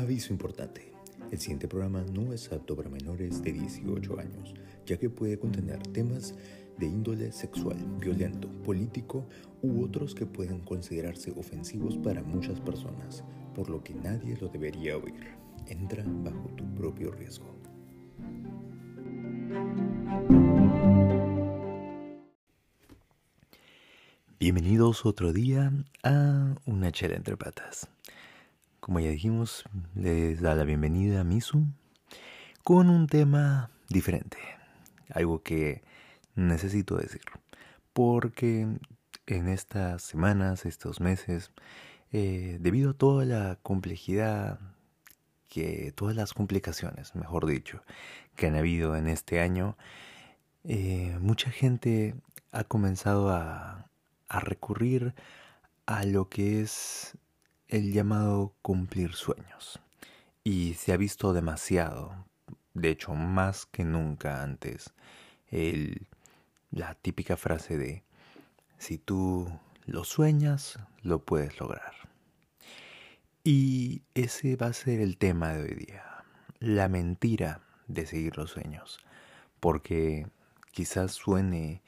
Aviso importante. El siguiente programa no es apto para menores de 18 años, ya que puede contener temas de índole sexual, violento, político u otros que pueden considerarse ofensivos para muchas personas, por lo que nadie lo debería oír. Entra bajo tu propio riesgo. Bienvenidos otro día a una chela entre patas. Como ya dijimos, les da la bienvenida a Misu con un tema diferente, algo que necesito decir, porque en estas semanas, estos meses, eh, debido a toda la complejidad, que todas las complicaciones, mejor dicho, que han habido en este año, eh, mucha gente ha comenzado a, a recurrir a lo que es el llamado cumplir sueños. Y se ha visto demasiado, de hecho más que nunca antes, el, la típica frase de, si tú lo sueñas, lo puedes lograr. Y ese va a ser el tema de hoy día, la mentira de seguir los sueños, porque quizás suene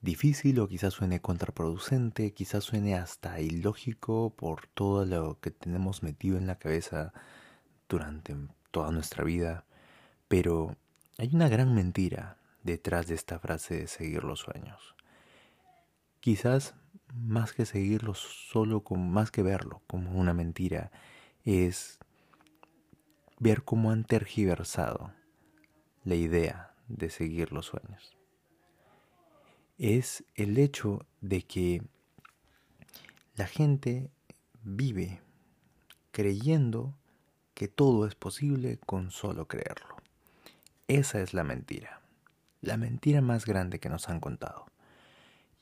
difícil o quizás suene contraproducente, quizás suene hasta ilógico por todo lo que tenemos metido en la cabeza durante toda nuestra vida, pero hay una gran mentira detrás de esta frase de seguir los sueños. Quizás más que seguirlo solo como más que verlo como una mentira es ver cómo han tergiversado la idea de seguir los sueños es el hecho de que la gente vive creyendo que todo es posible con solo creerlo. Esa es la mentira, la mentira más grande que nos han contado.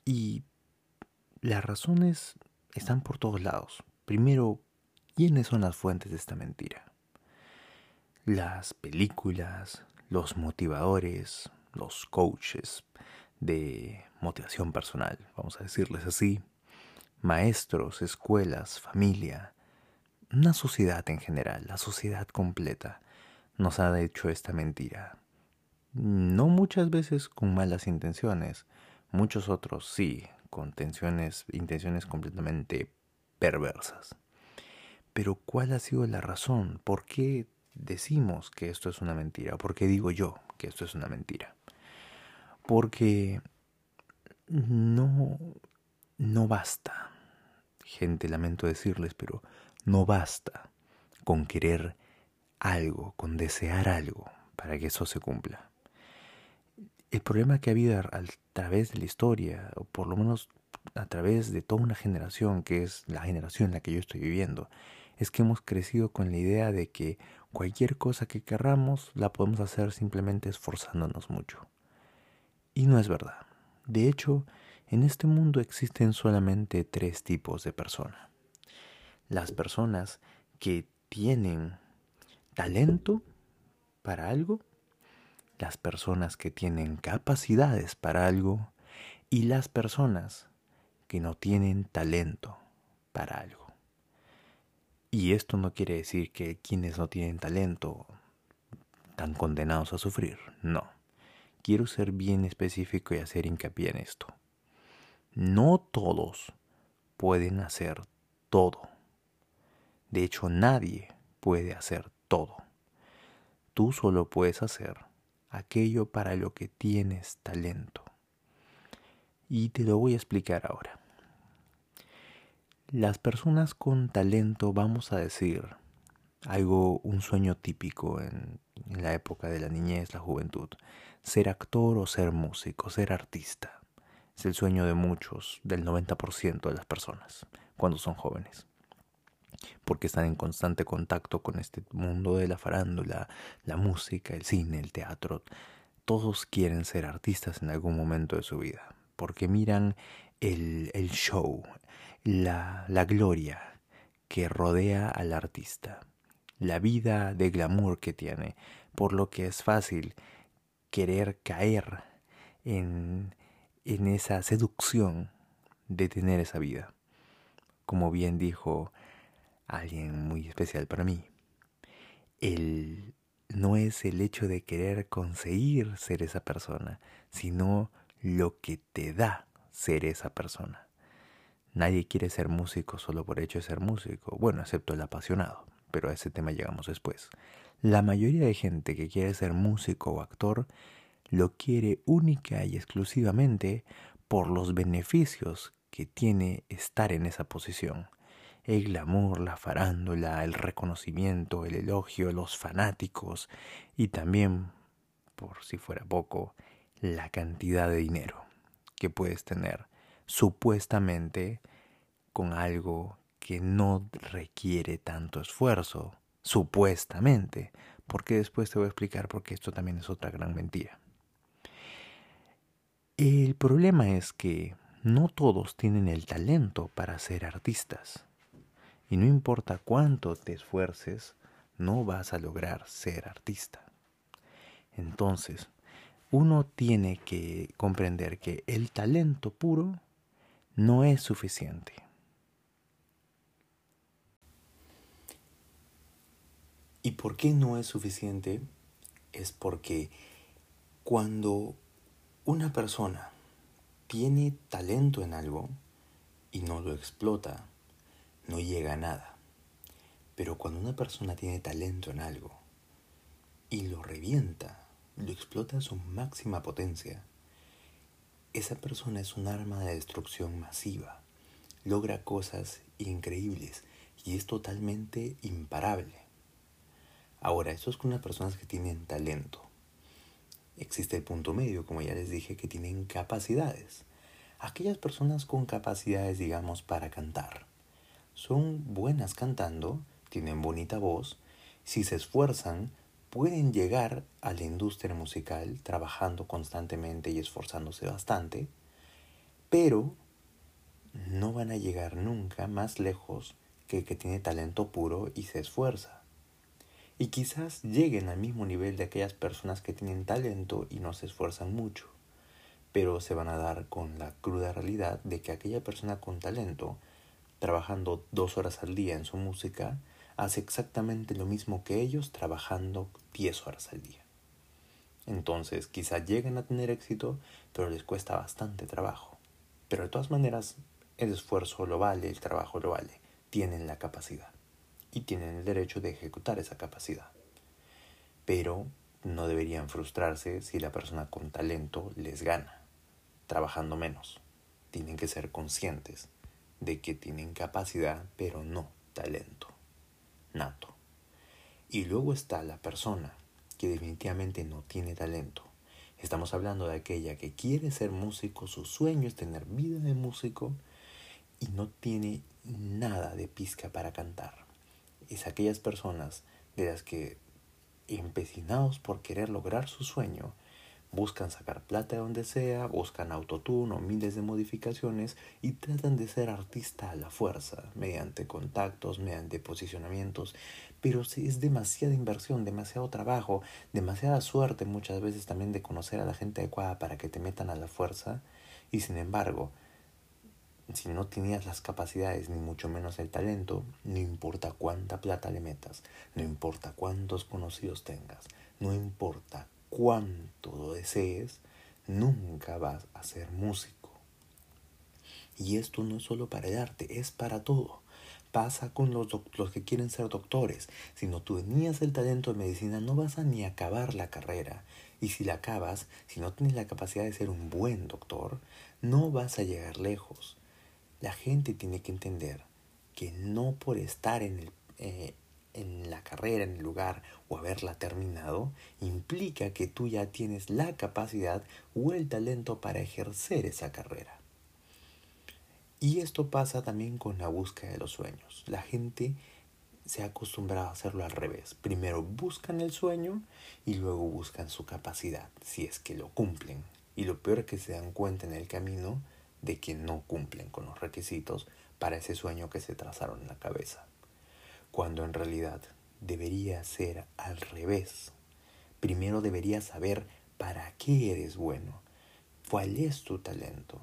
Y las razones están por todos lados. Primero, ¿quiénes son las fuentes de esta mentira? Las películas, los motivadores, los coaches, de motivación personal, vamos a decirles así, maestros, escuelas, familia, una sociedad en general, la sociedad completa, nos ha hecho esta mentira. No muchas veces con malas intenciones, muchos otros sí, con tensiones, intenciones completamente perversas. Pero ¿cuál ha sido la razón? ¿Por qué decimos que esto es una mentira? ¿Por qué digo yo que esto es una mentira? Porque no, no basta, gente, lamento decirles, pero no basta con querer algo, con desear algo para que eso se cumpla. El problema que ha habido a través de la historia, o por lo menos a través de toda una generación, que es la generación en la que yo estoy viviendo, es que hemos crecido con la idea de que cualquier cosa que querramos la podemos hacer simplemente esforzándonos mucho. Y no es verdad. De hecho, en este mundo existen solamente tres tipos de personas. Las personas que tienen talento para algo, las personas que tienen capacidades para algo y las personas que no tienen talento para algo. Y esto no quiere decir que quienes no tienen talento están condenados a sufrir, no quiero ser bien específico y hacer hincapié en esto. No todos pueden hacer todo. De hecho, nadie puede hacer todo. Tú solo puedes hacer aquello para lo que tienes talento. Y te lo voy a explicar ahora. Las personas con talento, vamos a decir, algo, un sueño típico en, la época de la niñez, la juventud, ser actor o ser músico, ser artista. Es el sueño de muchos, del 90% de las personas, cuando son jóvenes. Porque están en constante contacto con este mundo de la farándula, la música, el cine, el teatro. Todos quieren ser artistas en algún momento de su vida. Porque miran el, el show, la, la gloria que rodea al artista. La vida de glamour que tiene. Por lo que es fácil querer caer en, en esa seducción de tener esa vida. Como bien dijo alguien muy especial para mí, el, no es el hecho de querer conseguir ser esa persona, sino lo que te da ser esa persona. Nadie quiere ser músico solo por hecho de ser músico, bueno, excepto el apasionado, pero a ese tema llegamos después. La mayoría de gente que quiere ser músico o actor lo quiere única y exclusivamente por los beneficios que tiene estar en esa posición. El glamour, la farándula, el reconocimiento, el elogio, los fanáticos y también, por si fuera poco, la cantidad de dinero que puedes tener supuestamente con algo que no requiere tanto esfuerzo, supuestamente, porque después te voy a explicar por qué esto también es otra gran mentira. El problema es que no todos tienen el talento para ser artistas. Y no importa cuánto te esfuerces, no vas a lograr ser artista. Entonces, uno tiene que comprender que el talento puro no es suficiente. ¿Y por qué no es suficiente? Es porque cuando una persona tiene talento en algo y no lo explota, no llega a nada. Pero cuando una persona tiene talento en algo y lo revienta, lo explota a su máxima potencia, esa persona es un arma de destrucción masiva. Logra cosas increíbles y es totalmente imparable. Ahora, eso es con las personas que tienen talento. Existe el punto medio, como ya les dije, que tienen capacidades. Aquellas personas con capacidades, digamos, para cantar. Son buenas cantando, tienen bonita voz, si se esfuerzan, pueden llegar a la industria musical trabajando constantemente y esforzándose bastante, pero no van a llegar nunca más lejos que el que tiene talento puro y se esfuerza. Y quizás lleguen al mismo nivel de aquellas personas que tienen talento y no se esfuerzan mucho, pero se van a dar con la cruda realidad de que aquella persona con talento, trabajando dos horas al día en su música, hace exactamente lo mismo que ellos trabajando 10 horas al día. Entonces, quizá lleguen a tener éxito, pero les cuesta bastante trabajo. Pero de todas maneras, el esfuerzo lo vale, el trabajo lo vale. Tienen la capacidad y tienen el derecho de ejecutar esa capacidad. Pero no deberían frustrarse si la persona con talento les gana, trabajando menos. Tienen que ser conscientes de que tienen capacidad, pero no talento nato. Y luego está la persona que definitivamente no tiene talento. Estamos hablando de aquella que quiere ser músico, su sueño es tener vida de músico y no tiene nada de pizca para cantar. Es aquellas personas de las que, empecinados por querer lograr su sueño, buscan sacar plata de donde sea, buscan autotune o miles de modificaciones y tratan de ser artista a la fuerza, mediante contactos, mediante posicionamientos, pero es demasiada inversión, demasiado trabajo, demasiada suerte muchas veces también de conocer a la gente adecuada para que te metan a la fuerza. Y sin embargo, si no tenías las capacidades ni mucho menos el talento, no importa cuánta plata le metas, no importa cuántos conocidos tengas, no importa cuanto lo desees, nunca vas a ser músico. Y esto no es solo para el arte, es para todo. Pasa con los, los que quieren ser doctores. Si no tenías el talento de medicina, no vas a ni acabar la carrera. Y si la acabas, si no tienes la capacidad de ser un buen doctor, no vas a llegar lejos. La gente tiene que entender que no por estar en el, eh, en la carrera, en el lugar o haberla terminado, implica que tú ya tienes la capacidad o el talento para ejercer esa carrera. Y esto pasa también con la búsqueda de los sueños. La gente se ha acostumbrado a hacerlo al revés. Primero buscan el sueño y luego buscan su capacidad, si es que lo cumplen. Y lo peor es que se dan cuenta en el camino de que no cumplen con los requisitos para ese sueño que se trazaron en la cabeza cuando en realidad debería ser al revés. Primero deberías saber para qué eres bueno, cuál es tu talento,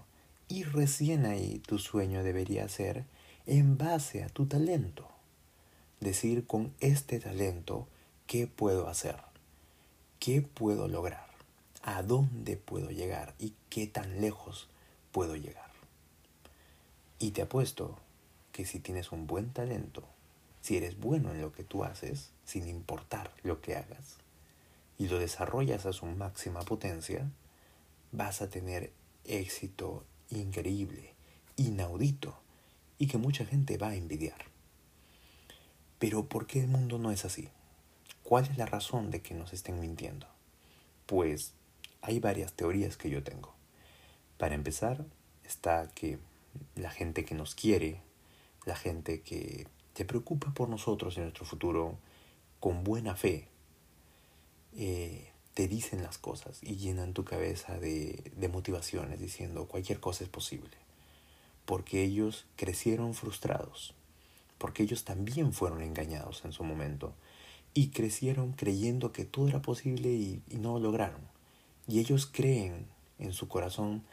y recién ahí tu sueño debería ser en base a tu talento. Decir con este talento ¿qué puedo hacer? ¿Qué puedo lograr? ¿A dónde puedo llegar? ¿Y qué tan lejos puedo llegar? Y te apuesto que si tienes un buen talento, si eres bueno en lo que tú haces, sin importar lo que hagas, y lo desarrollas a su máxima potencia, vas a tener éxito increíble, inaudito, y que mucha gente va a envidiar. Pero ¿por qué el mundo no es así? ¿Cuál es la razón de que nos estén mintiendo? Pues hay varias teorías que yo tengo. Para empezar, está que la gente que nos quiere, la gente que se preocupa por nosotros y nuestro futuro con buena fe, eh, te dicen las cosas y llenan tu cabeza de, motivaciones diciendo cualquier cosa es posible. Porque ellos crecieron frustrados, porque ellos también fueron engañados en su momento y crecieron creyendo que todo era posible y, y no lo lograron. Y ellos creen en su corazón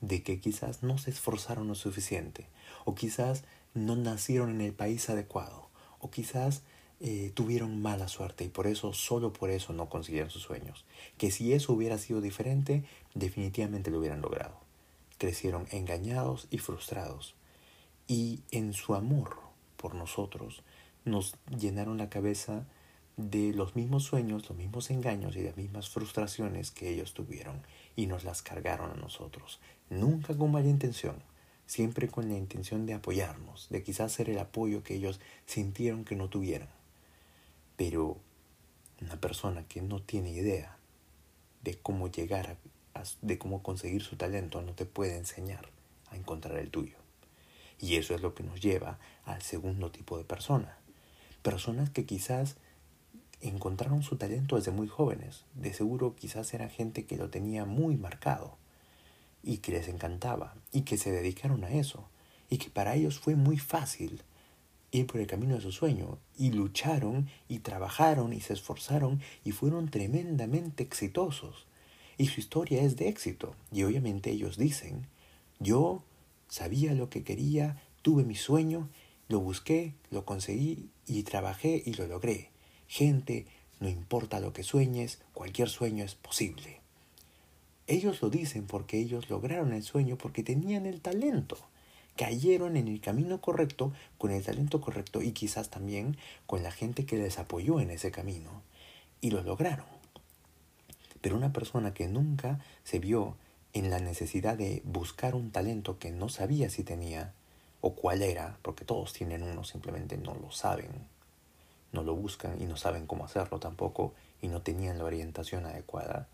de que quizás no se esforzaron lo suficiente, o quizás no nacieron en el país adecuado, o quizás eh, tuvieron mala suerte y por eso, solo por eso no consiguieron sus sueños. Que si eso hubiera sido diferente, definitivamente lo hubieran logrado. Crecieron engañados y frustrados. Y en su amor por nosotros, nos llenaron la cabeza de los mismos sueños, los mismos engaños y las mismas frustraciones que ellos tuvieron y nos las cargaron a nosotros. Nunca con mala intención, siempre con la intención de apoyarnos, de quizás ser el apoyo que ellos sintieron que no tuvieran. Pero una persona que no tiene idea de cómo llegar a, de cómo conseguir su talento no te puede enseñar a encontrar el tuyo. Y eso es lo que nos lleva al segundo tipo de persona. Personas que quizás encontraron su talento desde muy jóvenes. De seguro quizás era gente que lo tenía muy marcado y que les encantaba y que se dedicaron a eso y que para ellos fue muy fácil ir por el camino de su sueño y lucharon y trabajaron y se esforzaron y fueron tremendamente exitosos. Y su historia es de éxito. Y obviamente ellos dicen, yo sabía lo que quería, tuve mi sueño, lo busqué, lo conseguí y trabajé y lo logré. Gente, no importa lo que sueñes, cualquier sueño es posible. Ellos lo dicen porque ellos lograron el sueño porque tenían el talento. Cayeron en el camino correcto, con el talento correcto y quizás también con la gente que les apoyó en ese camino. Y lo lograron. Pero una persona que nunca se vio en la necesidad de buscar un talento que no sabía si tenía o cuál era, porque todos tienen uno, simplemente no lo saben, no lo buscan y no saben cómo hacerlo tampoco y no tenían la orientación adecuada,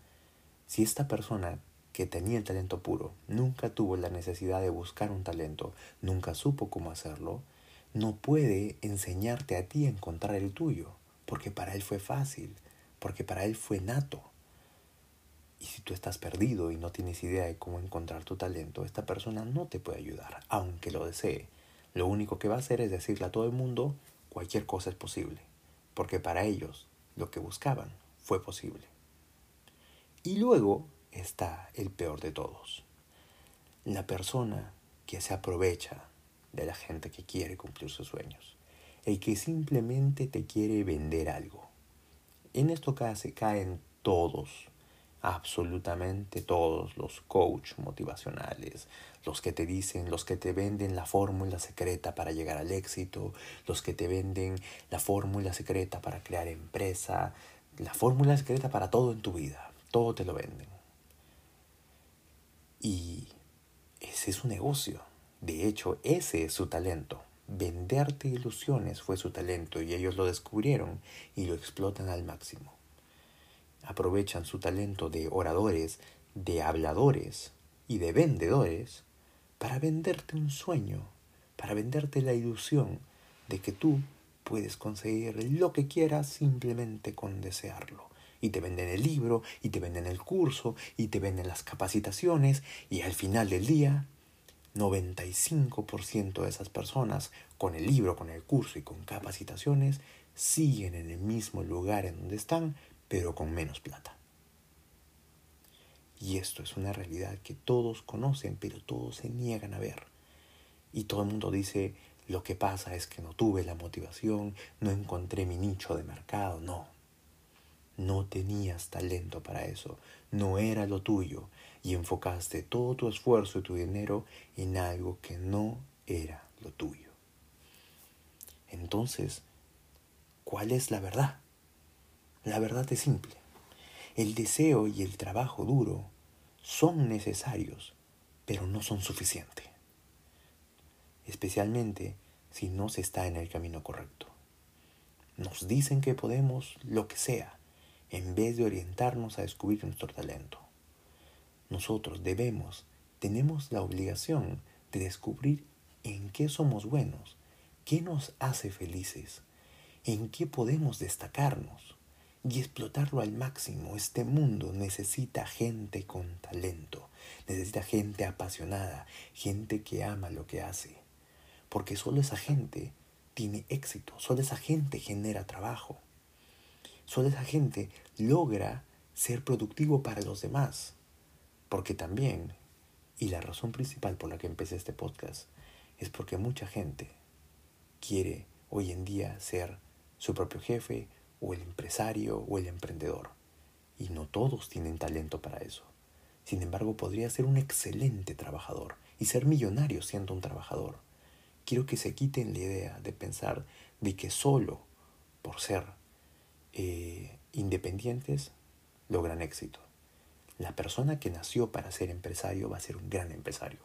si esta persona que tenía el talento puro nunca tuvo la necesidad de buscar un talento, nunca supo cómo hacerlo, no puede enseñarte a ti a encontrar el tuyo, porque para él fue fácil, porque para él fue nato. Y si tú estás perdido y no tienes idea de cómo encontrar tu talento, esta persona no te puede ayudar, aunque lo desee. Lo único que va a hacer es decirle a todo el mundo, cualquier cosa es posible porque para ellos lo que buscaban fue posible. Y luego está el peor de todos, la persona que se aprovecha de la gente que quiere cumplir sus sueños, el que simplemente te quiere vender algo. En esto se caen todos absolutamente todos los coach motivacionales, los que te dicen, los que te venden la fórmula secreta para llegar al éxito, los que te venden la fórmula secreta para crear empresa, la fórmula secreta para todo en tu vida, todo te lo venden. Y ese es su negocio. De hecho, ese es su talento. Venderte ilusiones fue su talento y ellos lo descubrieron y lo explotan al máximo aprovechan su talento de oradores, de habladores y de vendedores para venderte un sueño, para venderte la ilusión de que tú puedes conseguir lo que quieras simplemente con desearlo. Y te venden el libro, y te venden el curso, y te venden las capacitaciones, y al final del día, 95% de esas personas con el libro, con el curso y con capacitaciones siguen en el mismo lugar en donde están, pero con menos plata. Y esto es una realidad que todos conocen, pero todos se niegan a ver. Y todo el mundo dice, lo que pasa es que no tuve la motivación, no encontré mi nicho de mercado. No, no tenías talento para eso, no era lo tuyo y enfocaste todo tu esfuerzo y tu dinero en algo que no era lo tuyo. Entonces, ¿cuál es la verdad? La verdad es simple. El deseo y el trabajo duro son necesarios, pero no son suficientes. Especialmente si no se está en el camino correcto. Nos dicen que podemos lo que sea, en vez de orientarnos a descubrir nuestro talento. Nosotros debemos, tenemos la obligación de descubrir en qué somos buenos, qué nos hace felices, en qué podemos destacarnos y explotarlo al máximo. Este mundo necesita gente con talento, necesita gente apasionada, gente que ama lo que hace, porque solo esa gente tiene éxito, solo esa gente genera trabajo. Solo esa gente logra ser productivo para los demás. Porque también, y la razón principal por la que empecé este podcast, es porque mucha gente quiere hoy en día ser su propio jefe o el empresario o el emprendedor. Y no todos tienen talento para eso. Sin embargo, podría ser un excelente trabajador y ser millonario siendo un trabajador. Quiero que se quiten la idea de pensar de que solo por ser eh, independientes logran éxito. La persona que nació para ser empresario va a ser un gran empresario.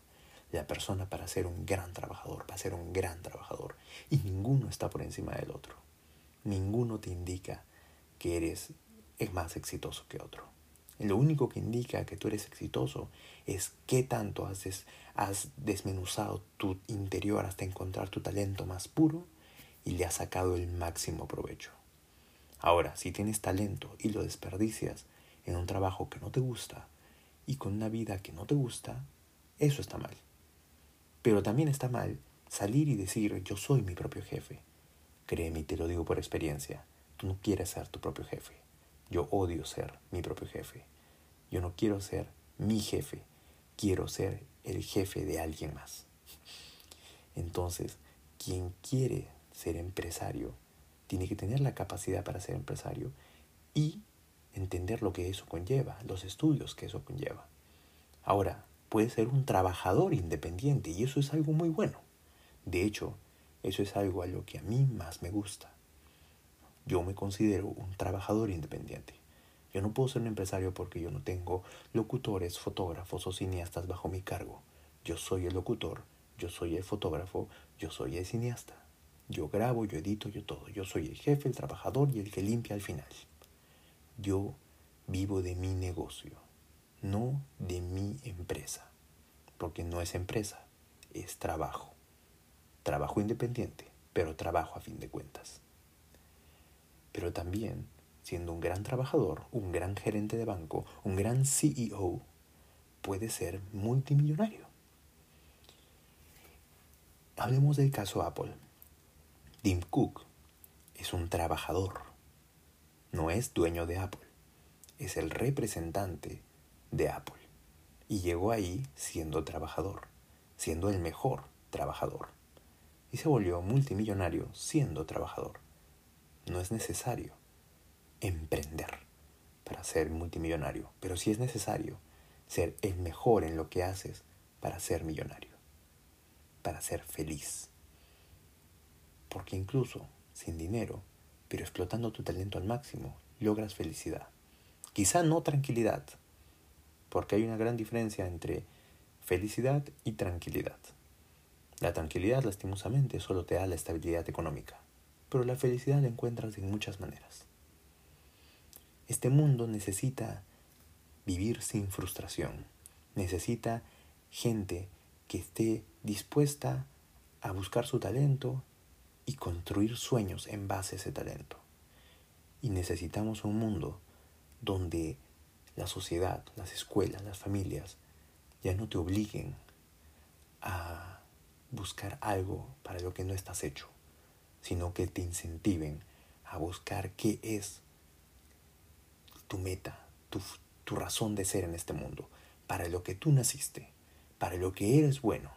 La persona para ser un gran trabajador va a ser un gran trabajador. Y ninguno está por encima del otro. Ninguno te indica que eres más exitoso que otro. Lo único que indica que tú eres exitoso es qué tanto has, has desmenuzado tu interior hasta encontrar tu talento más puro y le has sacado el máximo provecho. Ahora, si tienes talento y lo desperdicias en un trabajo que no te gusta y con una vida que no te gusta, eso está mal. Pero también está mal salir y decir yo soy mi propio jefe. Créeme y te lo digo por experiencia, tú no quieres ser tu propio jefe. Yo odio ser mi propio jefe. Yo no quiero ser mi jefe, quiero ser el jefe de alguien más. Entonces, quien quiere ser empresario tiene que tener la capacidad para ser empresario y entender lo que eso conlleva, los estudios que eso conlleva. Ahora, puede ser un trabajador independiente y eso es algo muy bueno. De hecho, eso es algo a lo que a mí más me gusta. Yo me considero un trabajador independiente. Yo no puedo ser un empresario porque yo no tengo locutores, fotógrafos o cineastas bajo mi cargo. Yo soy el locutor, yo soy el fotógrafo, yo soy el cineasta. Yo grabo, yo edito, yo todo. Yo soy el jefe, el trabajador y el que limpia al final. Yo vivo de mi negocio, no de mi empresa. Porque no es empresa, es trabajo. Trabajo independiente, pero trabajo a fin de cuentas. Pero también, siendo un gran trabajador, un gran gerente de banco, un gran CEO, puede ser multimillonario. Hablemos del caso Apple. Tim Cook es un trabajador, no es dueño de Apple, es el representante de Apple. Y llegó ahí siendo trabajador, siendo el mejor trabajador. Y se volvió multimillonario siendo trabajador. No es necesario emprender para ser multimillonario, pero sí es necesario ser el mejor en lo que haces para ser millonario, para ser feliz porque incluso sin dinero, pero explotando tu talento al máximo, logras felicidad. Quizá no tranquilidad, porque hay una gran diferencia entre felicidad y tranquilidad. La tranquilidad, lastimosamente, solo te da la estabilidad económica, pero la felicidad la encuentras en muchas maneras. Este mundo necesita vivir sin frustración, necesita gente que esté dispuesta a buscar su talento y construir sueños en base a ese talento. Y necesitamos un mundo donde la sociedad, las escuelas, las familias ya no te obliguen a buscar algo para lo que no estás hecho, sino que te incentiven a buscar qué es tu meta, tu, tu razón de ser en este mundo, para lo que tú naciste, para lo que eres bueno,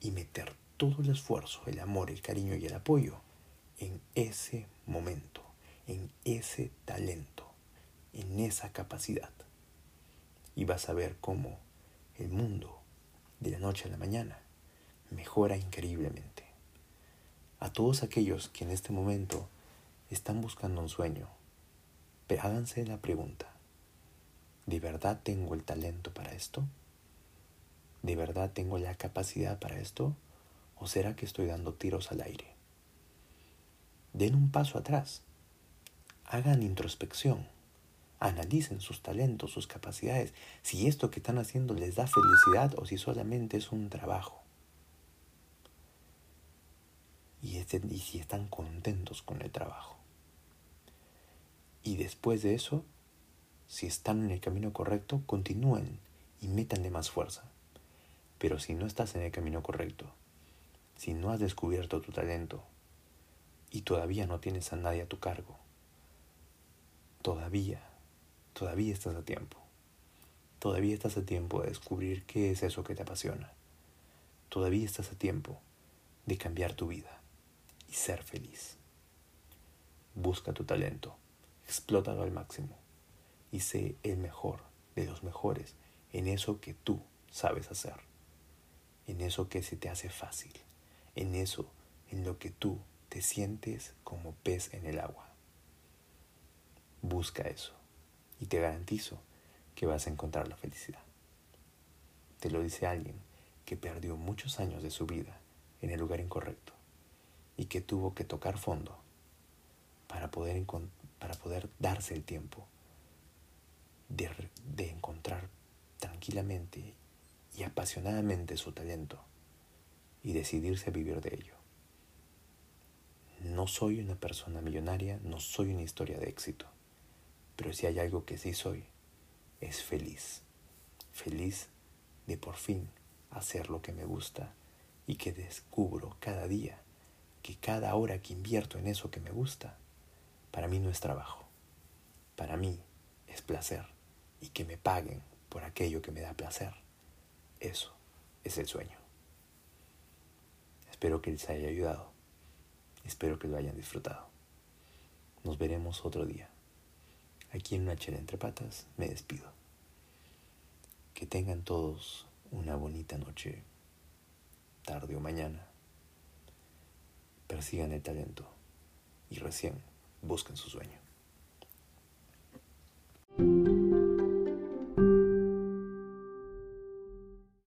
y meter todo el esfuerzo, el amor, el cariño y el apoyo en ese momento, en ese talento, en esa capacidad. Y vas a ver cómo el mundo de la noche a la mañana mejora increíblemente. A todos aquellos que en este momento están buscando un sueño, háganse la pregunta, ¿de verdad tengo el talento para esto? ¿De verdad tengo la capacidad para esto? ¿O será que estoy dando tiros al aire? Den un paso atrás. Hagan introspección. Analicen sus talentos, sus capacidades. Si esto que están haciendo les da felicidad o si solamente es un trabajo. Y, si están contentos con el trabajo. Y después de eso, si están en el camino correcto, continúen y métanle más fuerza. Pero si no estás en el camino correcto, si no has descubierto tu talento y todavía no tienes a nadie a tu cargo, todavía, todavía estás a tiempo. Todavía estás a tiempo de descubrir qué es eso que te apasiona. Todavía estás a tiempo de cambiar tu vida y ser feliz. Busca tu talento, explótalo al máximo y sé el mejor de los mejores en eso que tú sabes hacer en eso que se te hace fácil, en eso en lo que tú te sientes como pez en el agua. Busca eso y te garantizo que vas a encontrar la felicidad. Te lo dice alguien que perdió muchos años de su vida en el lugar incorrecto y que tuvo que tocar fondo para poder, para poder darse el tiempo de, de encontrar tranquilamente y apasionadamente su talento y decidirse a vivir de ello. No soy una persona millonaria, no soy una historia de éxito, pero si hay algo que sí soy, es feliz. Feliz de por fin hacer lo que me gusta y que descubro cada día que cada hora que invierto en eso que me gusta, para mí no es trabajo, para mí es placer y que me paguen por aquello que me da placer. Eso es el sueño. Espero que les haya ayudado. Espero que lo hayan disfrutado. Nos veremos otro día. Aquí en una chela entre patas me despido. Que tengan todos una bonita noche, tarde o mañana persigan el talento y recién busquen su sueño.